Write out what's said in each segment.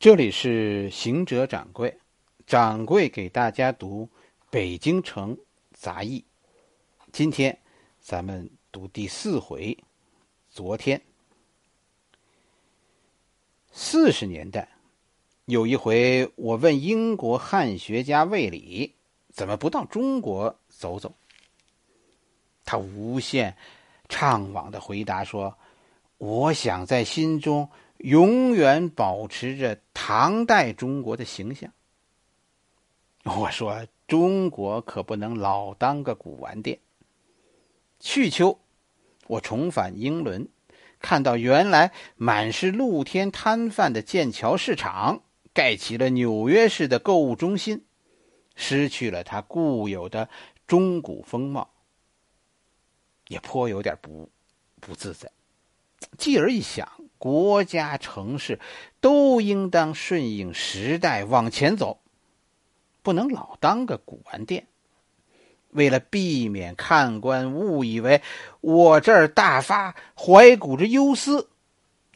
这里是行者掌柜，掌柜给大家读《北京城杂役》。今天咱们读第四回。昨天，四十年代有一回，我问英国汉学家魏理，怎么不到中国走走？他无限怅惘的回答说：“我想在心中。”永远保持着唐代中国的形象。我说：“中国可不能老当个古玩店。”去秋，我重返英伦，看到原来满是露天摊贩的剑桥市场，盖起了纽约式的购物中心，失去了它固有的中古风貌，也颇有点不不自在。继而一想。国家城市都应当顺应时代往前走，不能老当个古玩店。为了避免看官误以为我这儿大发怀古之忧思，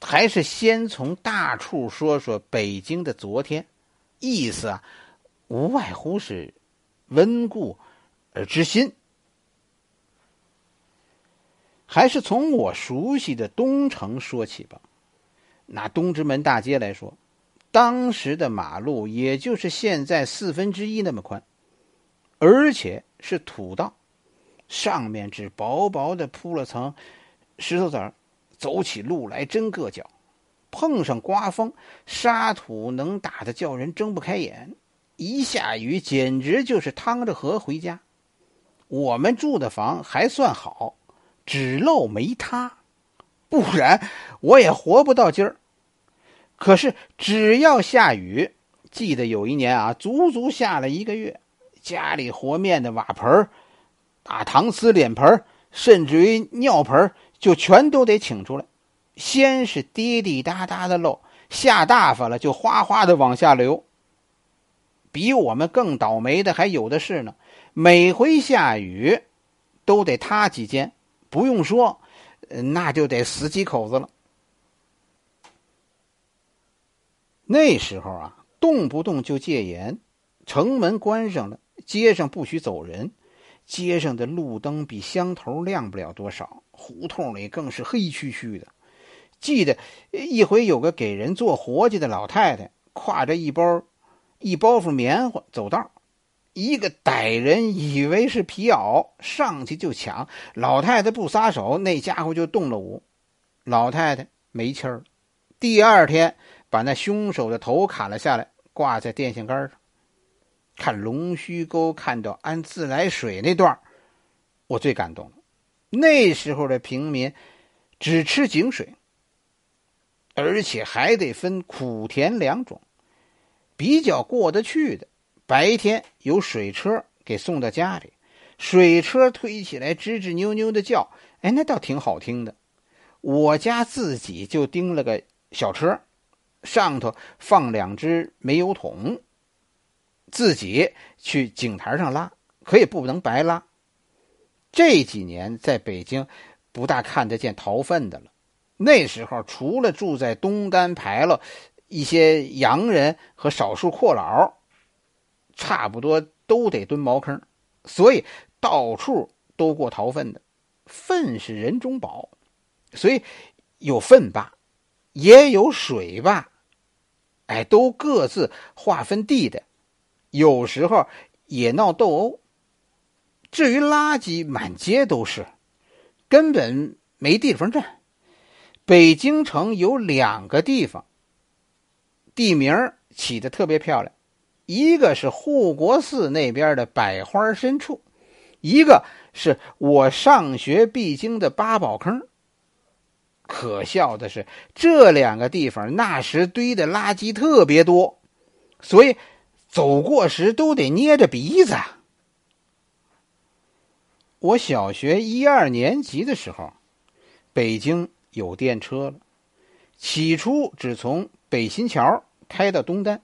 还是先从大处说说北京的昨天。意思啊，无外乎是温故而知新。还是从我熟悉的东城说起吧。拿东直门大街来说，当时的马路也就是现在四分之一那么宽，而且是土道，上面只薄薄的铺了层石头子儿，走起路来真硌脚。碰上刮风，沙土能打得叫人睁不开眼。一下雨，简直就是趟着河回家。我们住的房还算好，只漏没塌。不然我也活不到今儿。可是只要下雨，记得有一年啊，足足下了一个月，家里和面的瓦盆、打搪瓷脸盆，甚至于尿盆，就全都得请出来。先是滴滴答答的漏，下大发了就哗哗的往下流。比我们更倒霉的还有的是呢，每回下雨都得塌几间，不用说。那就得死几口子了。那时候啊，动不动就戒严，城门关上了，街上不许走人，街上的路灯比乡头亮不了多少，胡同里更是黑黢黢的。记得一回，有个给人做活计的老太太，挎着一包一包袱棉花走道。一个歹人以为是皮袄，上去就抢。老太太不撒手，那家伙就动了武。老太太没气儿。第二天，把那凶手的头砍了下来，挂在电线杆上。看龙须沟看到安自来水那段我最感动了。那时候的平民只吃井水，而且还得分苦甜两种，比较过得去的。白天有水车给送到家里，水车推起来吱吱扭扭的叫，哎，那倒挺好听的。我家自己就钉了个小车，上头放两只煤油桶，自己去井台上拉，可也不能白拉。这几年在北京不大看得见逃粪的了。那时候除了住在东单牌楼一些洋人和少数阔佬。差不多都得蹲茅坑，所以到处都过逃粪的。粪是人中宝，所以有粪坝，也有水坝，哎，都各自划分地的。有时候也闹斗殴。至于垃圾，满街都是，根本没地方站。北京城有两个地方，地名起的特别漂亮。一个是护国寺那边的百花深处，一个是我上学必经的八宝坑。可笑的是，这两个地方那时堆的垃圾特别多，所以走过时都得捏着鼻子。我小学一二年级的时候，北京有电车了，起初只从北新桥开到东单。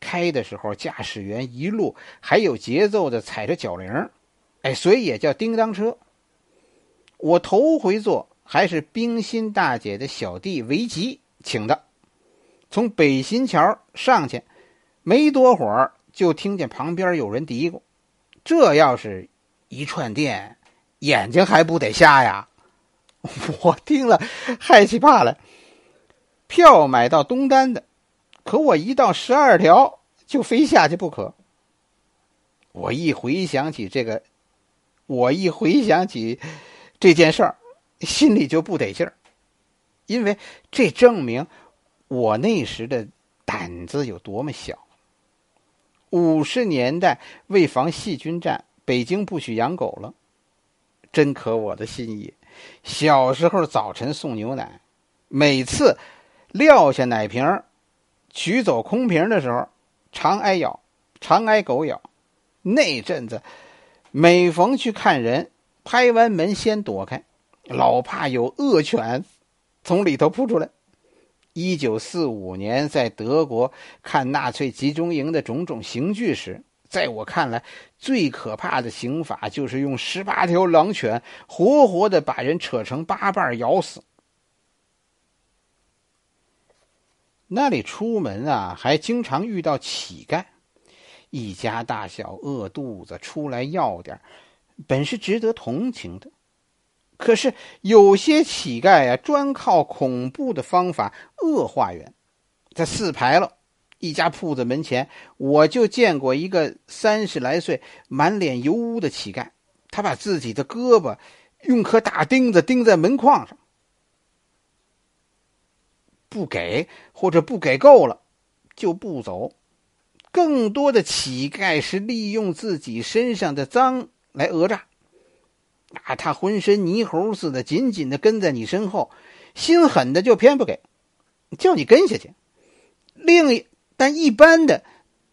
开的时候，驾驶员一路还有节奏的踩着脚铃，哎，所以也叫叮当车。我头回坐还是冰心大姐的小弟维吉请的，从北新桥上去，没多会儿就听见旁边有人嘀咕：“这要是一串电，眼睛还不得瞎呀？” 我听了害起怕来。票买到东单的，可我一到十二条就非下去不可。我一回想起这个，我一回想起这件事儿，心里就不得劲儿，因为这证明。我那时的胆子有多么小！五十年代为防细菌战，北京不许养狗了，真可我的心意。小时候早晨送牛奶，每次撂下奶瓶，取走空瓶的时候，常挨咬，常挨狗咬。那阵子，每逢去看人，拍完门先躲开，老怕有恶犬从里头扑出来。一九四五年，在德国看纳粹集中营的种种刑具时，在我看来，最可怕的刑法就是用十八条狼犬活活的把人扯成八瓣咬死。那里出门啊，还经常遇到乞丐，一家大小饿肚子出来要点本是值得同情的。可是有些乞丐啊，专靠恐怖的方法恶化缘。在四牌楼一家铺子门前，我就见过一个三十来岁、满脸油污的乞丐。他把自己的胳膊用颗大钉子钉在门框上，不给或者不给够了，就不走。更多的乞丐是利用自己身上的脏来讹诈。啊，他浑身泥猴似的，紧紧的跟在你身后，心狠的就偏不给，叫你跟下去。另一但一般的，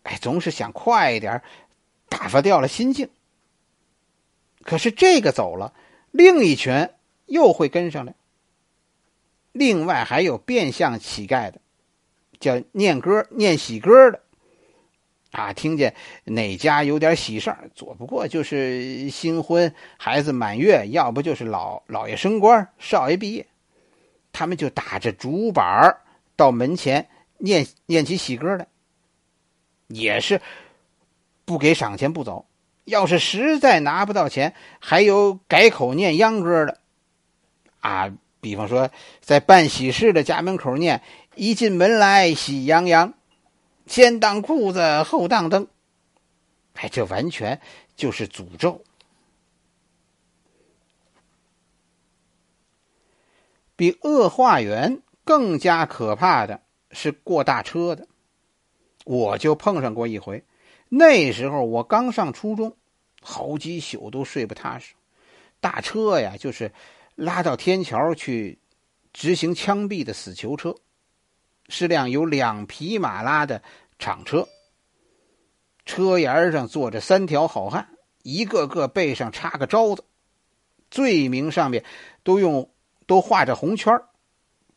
哎，总是想快一点，打发掉了心境。可是这个走了，另一群又会跟上来。另外还有变相乞丐的，叫念歌、念喜歌的。啊，听见哪家有点喜事儿，左不过就是新婚、孩子满月，要不就是老老爷升官、少爷毕业，他们就打着竹板儿到门前念念起喜歌来，也是不给赏钱不走。要是实在拿不到钱，还有改口念秧歌的，啊，比方说在办喜事的家门口念“一进门来喜洋洋”。先当裤子后当灯，哎，这完全就是诅咒。比恶化缘更加可怕的是过大车的，我就碰上过一回。那时候我刚上初中，好几宿都睡不踏实。大车呀，就是拉到天桥去执行枪毙的死囚车。是辆有两匹马拉的厂车，车沿上坐着三条好汉，一个个背上插个招子，罪名上面都用都画着红圈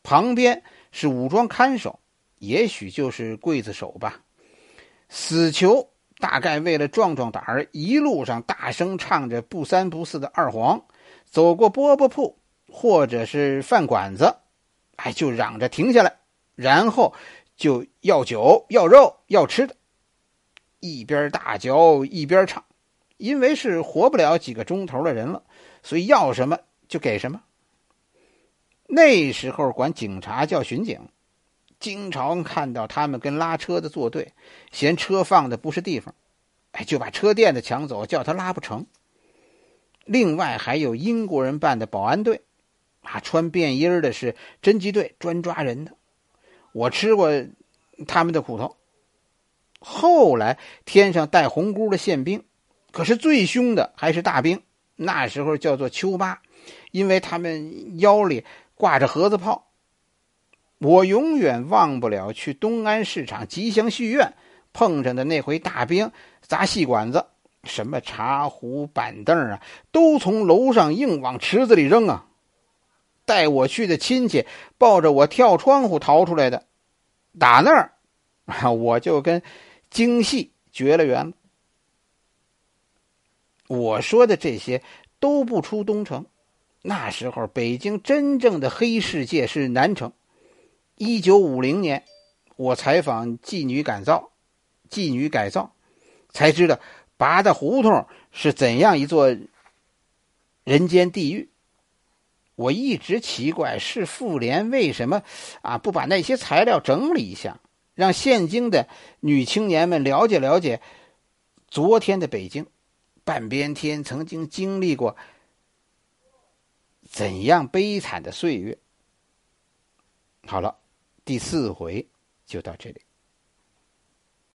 旁边是武装看守，也许就是刽子手吧。死囚大概为了壮壮胆儿，一路上大声唱着不三不四的二黄，走过饽饽铺或者是饭馆子，哎，就嚷着停下来。然后就要酒、要肉、要吃的，一边大嚼一边唱，因为是活不了几个钟头的人了，所以要什么就给什么。那时候管警察叫巡警，经常看到他们跟拉车的作对，嫌车放的不是地方，哎，就把车垫子抢走，叫他拉不成。另外还有英国人办的保安队，啊，穿便衣的是侦缉队，专抓人的。我吃过他们的苦头。后来天上带红箍的宪兵，可是最凶的还是大兵。那时候叫做丘巴，因为他们腰里挂着盒子炮。我永远忘不了去东安市场吉祥戏院碰上的那回大兵砸戏馆子，什么茶壶板凳啊，都从楼上硬往池子里扔啊。带我去的亲戚抱着我跳窗户逃出来的，打那儿，我就跟京戏绝了缘了。我说的这些都不出东城，那时候北京真正的黑世界是南城。一九五零年，我采访妓女改造，妓女改造，才知道八大胡同是怎样一座人间地狱。我一直奇怪，是妇联为什么啊不把那些材料整理一下，让现今的女青年们了解了解昨天的北京，半边天曾经经历过怎样悲惨的岁月。好了，第四回就到这里。